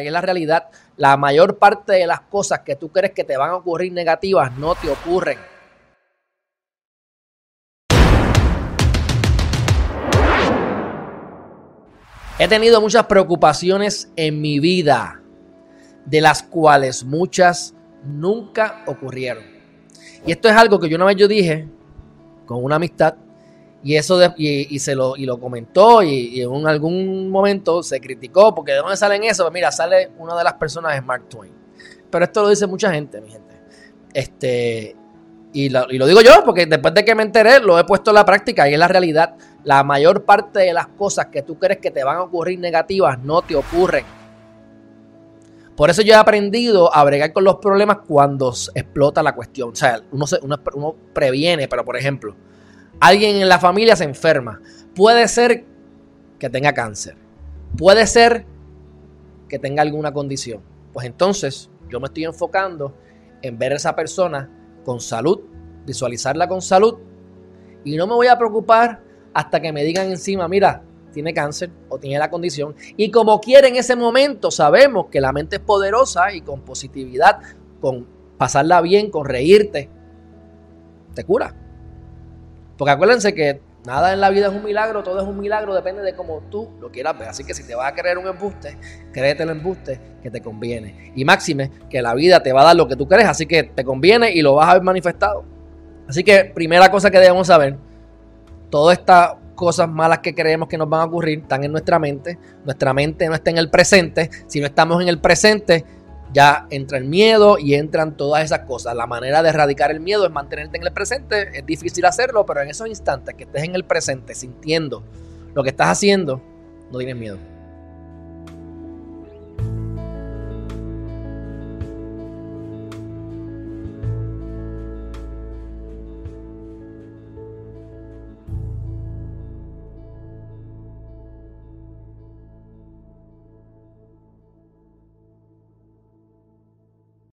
y es la realidad. La mayor parte de las cosas que tú crees que te van a ocurrir negativas no te ocurren. He tenido muchas preocupaciones en mi vida, de las cuales muchas nunca ocurrieron. Y esto es algo que yo una vez yo dije con una amistad y eso y, se lo, y lo comentó y, en algún momento se criticó porque de dónde salen eso, pues mira, sale una de las personas de Mark Twain. Pero esto lo dice mucha gente, mi gente. Este, y lo, y lo digo yo porque después de que me enteré lo he puesto en la práctica y es la realidad. La mayor parte de las cosas que tú crees que te van a ocurrir negativas no te ocurren. Por eso yo he aprendido a bregar con los problemas cuando explota la cuestión. O sea, uno, uno previene, pero por ejemplo, alguien en la familia se enferma. Puede ser que tenga cáncer. Puede ser que tenga alguna condición. Pues entonces yo me estoy enfocando en ver a esa persona con salud, visualizarla con salud y no me voy a preocupar hasta que me digan encima, mira, tiene cáncer o tiene la condición. Y como quiere en ese momento, sabemos que la mente es poderosa y con positividad, con pasarla bien, con reírte, te cura. Porque acuérdense que nada en la vida es un milagro, todo es un milagro, depende de cómo tú lo quieras ver. Así que si te vas a creer un embuste, créete el embuste que te conviene. Y máxime, que la vida te va a dar lo que tú crees, así que te conviene y lo vas a ver manifestado. Así que primera cosa que debemos saber, todas estas cosas malas que creemos que nos van a ocurrir están en nuestra mente. Nuestra mente no está en el presente. Si no estamos en el presente, ya entra el miedo y entran todas esas cosas. La manera de erradicar el miedo es mantenerte en el presente. Es difícil hacerlo, pero en esos instantes que estés en el presente sintiendo lo que estás haciendo, no tienes miedo.